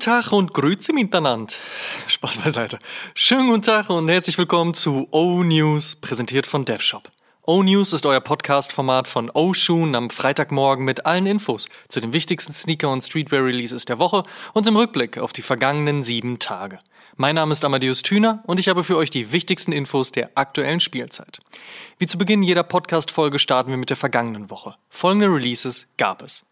Guten Tag und Grüße miteinander. Spaß beiseite. Schönen guten Tag und herzlich willkommen zu O-News, präsentiert von DevShop. O-News ist euer Podcast-Format von O-Shoon am Freitagmorgen mit allen Infos zu den wichtigsten Sneaker- und Streetwear-Releases der Woche und im Rückblick auf die vergangenen sieben Tage. Mein Name ist Amadeus Thüner und ich habe für euch die wichtigsten Infos der aktuellen Spielzeit. Wie zu Beginn jeder Podcast-Folge starten wir mit der vergangenen Woche. Folgende Releases gab es.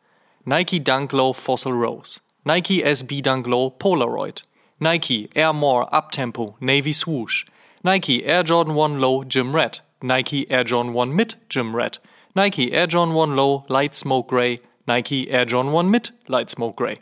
Nike Dunk Low Fossil Rose. Nike SB Dunk Low Polaroid, Nike Air More Uptempo Navy Swoosh, Nike Air Jordan 1 Low Gym Red, Nike Air Jordan 1 mit Gym Red, Nike Air Jordan 1 Low Light Smoke Gray, Nike Air Jordan 1 mit Light Smoke Gray,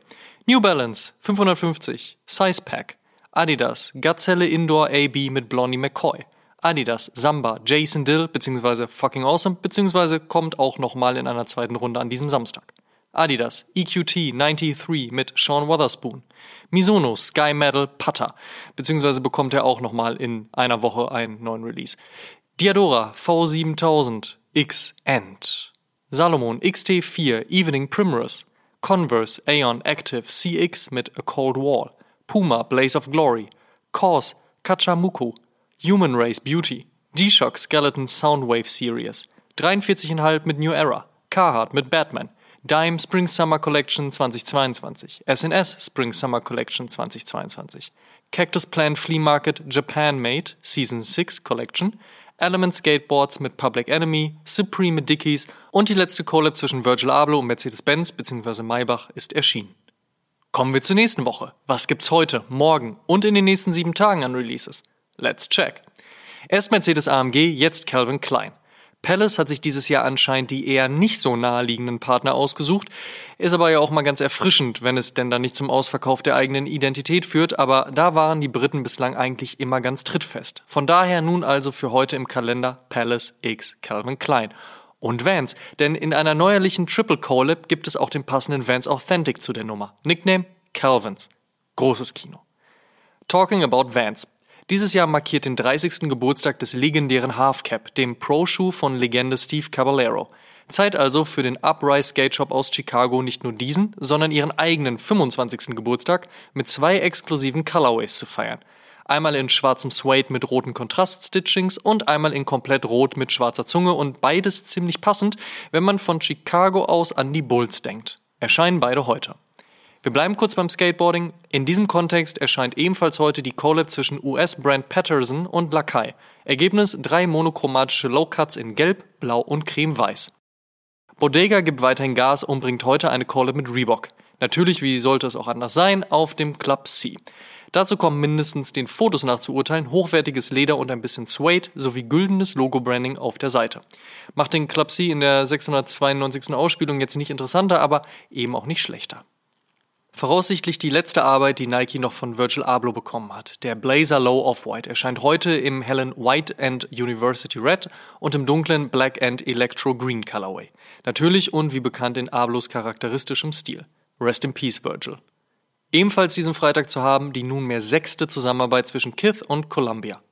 New Balance 550, Size Pack, Adidas Gazelle Indoor AB mit Blondie McCoy, Adidas Samba Jason Dill bzw. Fucking Awesome bzw. kommt auch nochmal in einer zweiten Runde an diesem Samstag. Adidas EQT 93 mit Sean Wotherspoon. Misono Sky Metal Putter, beziehungsweise bekommt er auch nochmal in einer Woche einen neuen Release. Diadora V7000 X End. Salomon XT4 Evening Primrose. Converse Aeon Active CX mit A Cold Wall. Puma Blaze of Glory. Kors Kachamuku. Human Race Beauty. G-Shock Skeleton Soundwave Series. 43,5 mit New Era. Carhartt mit Batman. Dime Spring Summer Collection 2022, SNS Spring Summer Collection 2022, Cactus Plant Flea Market Japan Made Season 6 Collection, Element Skateboards mit Public Enemy, Supreme Dickies und die letzte Collab zwischen Virgil Abloh und Mercedes-Benz bzw. Maybach ist erschienen. Kommen wir zur nächsten Woche. Was gibt's heute, morgen und in den nächsten sieben Tagen an Releases? Let's check. Erst Mercedes AMG, jetzt Calvin Klein. Palace hat sich dieses Jahr anscheinend die eher nicht so naheliegenden Partner ausgesucht. Ist aber ja auch mal ganz erfrischend, wenn es denn dann nicht zum Ausverkauf der eigenen Identität führt, aber da waren die Briten bislang eigentlich immer ganz trittfest. Von daher nun also für heute im Kalender Palace X Calvin Klein. Und Vans, denn in einer neuerlichen Triple Collab gibt es auch den passenden Vans Authentic zu der Nummer. Nickname Calvins. Großes Kino. Talking about Vans. Dieses Jahr markiert den 30. Geburtstag des legendären Halfcap, dem Pro-Schuh von Legende Steve Caballero. Zeit also für den Uprise Skate Shop aus Chicago nicht nur diesen, sondern ihren eigenen 25. Geburtstag mit zwei exklusiven Colorways zu feiern. Einmal in schwarzem Suede mit roten Kontraststitchings und einmal in komplett rot mit schwarzer Zunge und beides ziemlich passend, wenn man von Chicago aus an die Bulls denkt. Erscheinen beide heute. Wir bleiben kurz beim Skateboarding. In diesem Kontext erscheint ebenfalls heute die Collab zwischen US-Brand Patterson und Lakai. Ergebnis drei monochromatische Low-Cuts in Gelb, Blau und Creme-Weiß. Bodega gibt weiterhin Gas und bringt heute eine Collab mit Reebok. Natürlich, wie sollte es auch anders sein, auf dem Club C. Dazu kommen mindestens den Fotos nach zu urteilen hochwertiges Leder und ein bisschen Suede sowie güldenes Logo-Branding auf der Seite. Macht den Club C in der 692. Ausspielung jetzt nicht interessanter, aber eben auch nicht schlechter. Voraussichtlich die letzte Arbeit, die Nike noch von Virgil Abloh bekommen hat. Der Blazer Low Off-White erscheint heute im hellen White and University Red und im dunklen Black and Electro Green Colorway. Natürlich und wie bekannt in Ablohs charakteristischem Stil. Rest in Peace, Virgil. Ebenfalls diesen Freitag zu haben die nunmehr sechste Zusammenarbeit zwischen Kith und Columbia.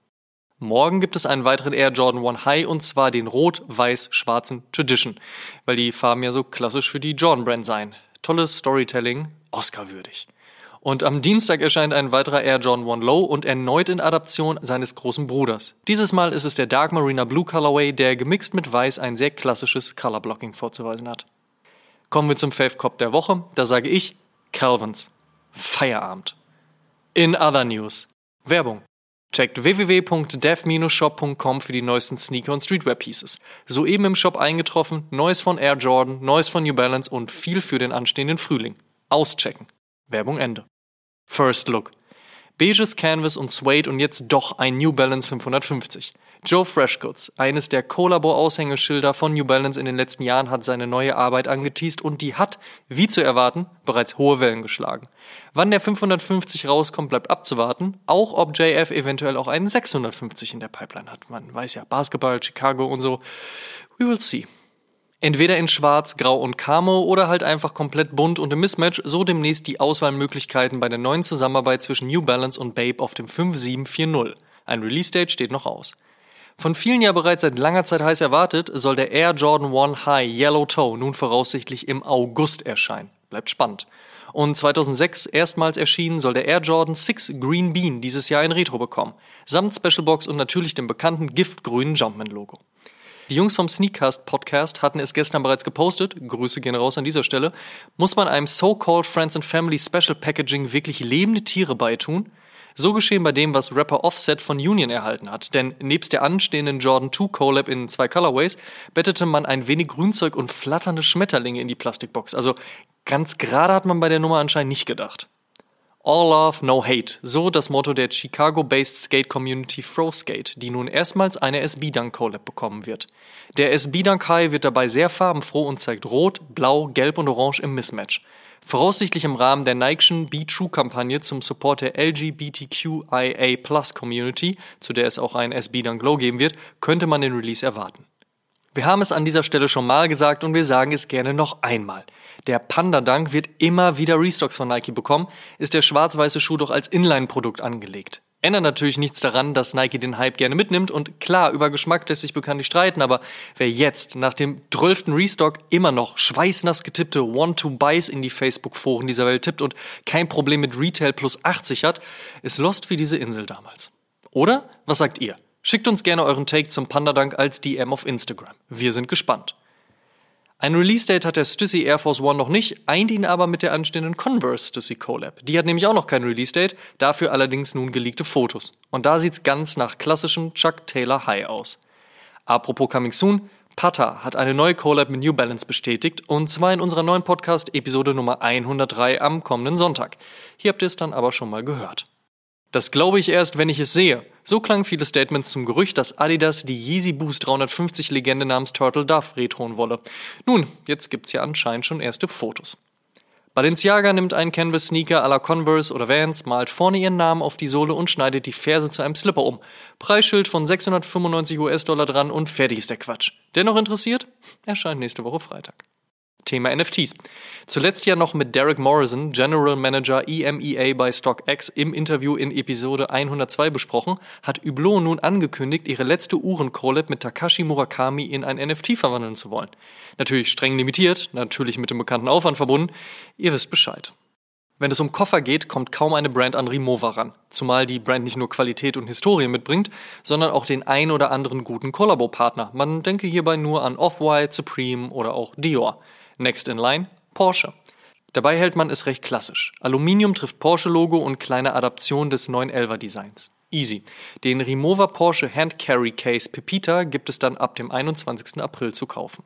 Morgen gibt es einen weiteren Air Jordan 1 High und zwar den rot-weiß-schwarzen Tradition, weil die Farben ja so klassisch für die Jordan Brand seien. Tolles Storytelling, Oscar-würdig. Und am Dienstag erscheint ein weiterer Air Jordan 1 Low und erneut in Adaption seines großen Bruders. Dieses Mal ist es der Dark Marina Blue Colorway, der gemixt mit Weiß ein sehr klassisches Colorblocking vorzuweisen hat. Kommen wir zum Fave Cop der Woche. Da sage ich Calvins. Feierabend. In other news. Werbung. Checkt www.dev-shop.com für die neuesten Sneaker und Streetwear Pieces. Soeben im Shop eingetroffen, Neues von Air Jordan, Neues von New Balance und viel für den anstehenden Frühling. Auschecken. Werbung Ende. First Look. Beiges Canvas und Suede und jetzt doch ein New Balance 550. Joe Freshgoods, eines der Collabo-Aushängeschilder von New Balance in den letzten Jahren, hat seine neue Arbeit angeteased und die hat, wie zu erwarten, bereits hohe Wellen geschlagen. Wann der 550 rauskommt, bleibt abzuwarten, auch ob JF eventuell auch einen 650 in der Pipeline hat. Man weiß ja, Basketball, Chicago und so. We will see. Entweder in Schwarz, Grau und Camo oder halt einfach komplett bunt und im Mismatch, so demnächst die Auswahlmöglichkeiten bei der neuen Zusammenarbeit zwischen New Balance und Babe auf dem 5740. Ein Release-Date steht noch aus. Von vielen ja bereits seit langer Zeit heiß erwartet, soll der Air Jordan 1 High Yellow Toe nun voraussichtlich im August erscheinen. Bleibt spannend. Und 2006 erstmals erschienen soll der Air Jordan 6 Green Bean dieses Jahr ein Retro bekommen, samt Specialbox und natürlich dem bekannten giftgrünen Jumpman-Logo. Die Jungs vom Sneakcast Podcast hatten es gestern bereits gepostet. Grüße gehen raus an dieser Stelle. Muss man einem So-Called Friends and Family Special Packaging wirklich lebende Tiere beitun? So geschehen bei dem, was Rapper Offset von Union erhalten hat. Denn nebst der anstehenden Jordan 2 Collab in zwei Colorways bettete man ein wenig Grünzeug und flatternde Schmetterlinge in die Plastikbox. Also ganz gerade hat man bei der Nummer anscheinend nicht gedacht. All Love, No Hate, so das Motto der Chicago-based Skate-Community Froskate, die nun erstmals eine SB-Dunk-Collab bekommen wird. Der SB-Dunk High wird dabei sehr farbenfroh und zeigt Rot, Blau, Gelb und Orange im Mismatch. Voraussichtlich im Rahmen der Nike'schen Be True-Kampagne zum Support der LGBTQIA Community, zu der es auch ein SB-Dunk Glow geben wird, könnte man den Release erwarten. Wir haben es an dieser Stelle schon mal gesagt und wir sagen es gerne noch einmal. Der Panda Dunk wird immer wieder Restocks von Nike bekommen, ist der schwarz-weiße Schuh doch als Inline-Produkt angelegt. Ändert natürlich nichts daran, dass Nike den Hype gerne mitnimmt und klar, über Geschmack lässt sich bekanntlich streiten, aber wer jetzt nach dem 12. Restock immer noch schweißnass getippte One-to-Buys in die Facebook-Foren dieser Welt tippt und kein Problem mit Retail plus 80 hat, ist lost wie diese Insel damals. Oder? Was sagt ihr? Schickt uns gerne euren Take zum Panda Dunk als DM auf Instagram. Wir sind gespannt. Ein Release-Date hat der Stussy Air Force One noch nicht, eint ihn aber mit der anstehenden Converse Stussy Collab. Die hat nämlich auch noch kein Release-Date, dafür allerdings nun geleakte Fotos. Und da sieht's ganz nach klassischem Chuck Taylor High aus. Apropos Coming Soon, Pata hat eine neue Collab mit New Balance bestätigt und zwar in unserer neuen Podcast-Episode Nummer 103 am kommenden Sonntag. Hier habt ihr es dann aber schon mal gehört. Das glaube ich erst, wenn ich es sehe. So klangen viele Statements zum Gerücht, dass Adidas die Yeezy Boost 350 Legende namens Turtle Dove retroen wolle. Nun, jetzt gibt's ja anscheinend schon erste Fotos. Balenciaga nimmt einen Canvas Sneaker à la Converse oder Vans, malt vorne ihren Namen auf die Sohle und schneidet die Ferse zu einem Slipper um. Preisschild von 695 US-Dollar dran und fertig ist der Quatsch. Dennoch interessiert? Erscheint nächste Woche Freitag. Thema NFTs. Zuletzt ja noch mit Derek Morrison, General Manager EMEA bei StockX, im Interview in Episode 102 besprochen, hat Hublot nun angekündigt, ihre letzte Uhren-Collab mit Takashi Murakami in ein NFT verwandeln zu wollen. Natürlich streng limitiert, natürlich mit dem bekannten Aufwand verbunden. Ihr wisst Bescheid. Wenn es um Koffer geht, kommt kaum eine Brand an Rimowa ran. Zumal die Brand nicht nur Qualität und Historie mitbringt, sondern auch den ein oder anderen guten Kollabo-Partner. Man denke hierbei nur an Off-White, Supreme oder auch Dior. Next in line, Porsche. Dabei hält man es recht klassisch. Aluminium trifft Porsche-Logo und kleine Adaption des 911er Designs. Easy. Den Rimowa Porsche Hand Carry Case Pepita gibt es dann ab dem 21. April zu kaufen.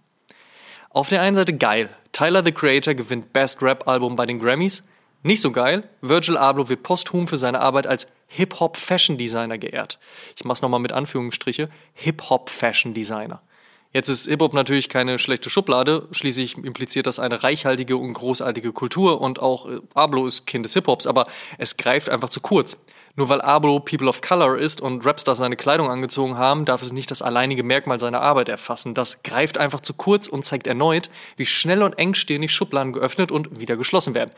Auf der einen Seite geil. Tyler the Creator gewinnt Best Rap Album bei den Grammys. Nicht so geil. Virgil Abloh wird posthum für seine Arbeit als Hip-Hop Fashion Designer geehrt. Ich mach's nochmal mit Anführungsstriche. Hip-Hop Fashion Designer. Jetzt ist Hip-Hop natürlich keine schlechte Schublade, schließlich impliziert das eine reichhaltige und großartige Kultur und auch äh, Ablo ist Kind des Hip-Hops, aber es greift einfach zu kurz. Nur weil Ablo People of Color ist und Rapstars seine Kleidung angezogen haben, darf es nicht das alleinige Merkmal seiner Arbeit erfassen. Das greift einfach zu kurz und zeigt erneut, wie schnell und engständig Schubladen geöffnet und wieder geschlossen werden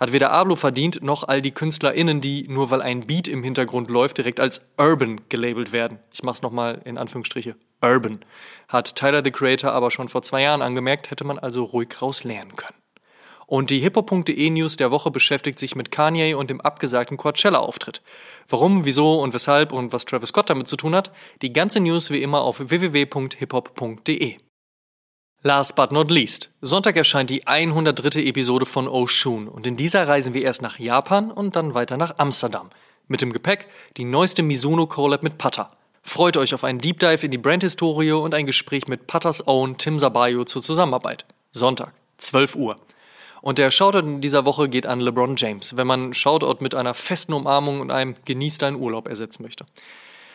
hat weder Ablo verdient, noch all die KünstlerInnen, die nur weil ein Beat im Hintergrund läuft, direkt als Urban gelabelt werden. Ich mach's nochmal in Anführungsstriche. Urban. Hat Tyler the Creator aber schon vor zwei Jahren angemerkt, hätte man also ruhig raus lernen können. Und die hiphop.de News der Woche beschäftigt sich mit Kanye und dem abgesagten Coachella-Auftritt. Warum, wieso und weshalb und was Travis Scott damit zu tun hat, die ganze News wie immer auf www.hiphop.de. Last but not least. Sonntag erscheint die 103. Episode von Oshun und in dieser reisen wir erst nach Japan und dann weiter nach Amsterdam. Mit dem Gepäck die neueste Mizuno Collab mit Pata. Freut euch auf einen Deep Dive in die Brandhistorie und ein Gespräch mit Patas Own Tim Sabayo zur Zusammenarbeit. Sonntag, 12 Uhr. Und der Shoutout in dieser Woche geht an LeBron James, wenn man Shoutout mit einer festen Umarmung und einem Genieß deinen Urlaub ersetzen möchte.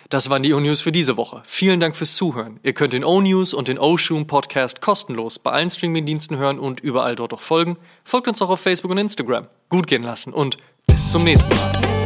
Das waren die O-News für diese Woche. Vielen Dank fürs Zuhören. Ihr könnt den O-News und den O-Shoom Podcast kostenlos bei allen Streamingdiensten hören und überall dort auch folgen. Folgt uns auch auf Facebook und Instagram. Gut gehen lassen und bis zum nächsten Mal.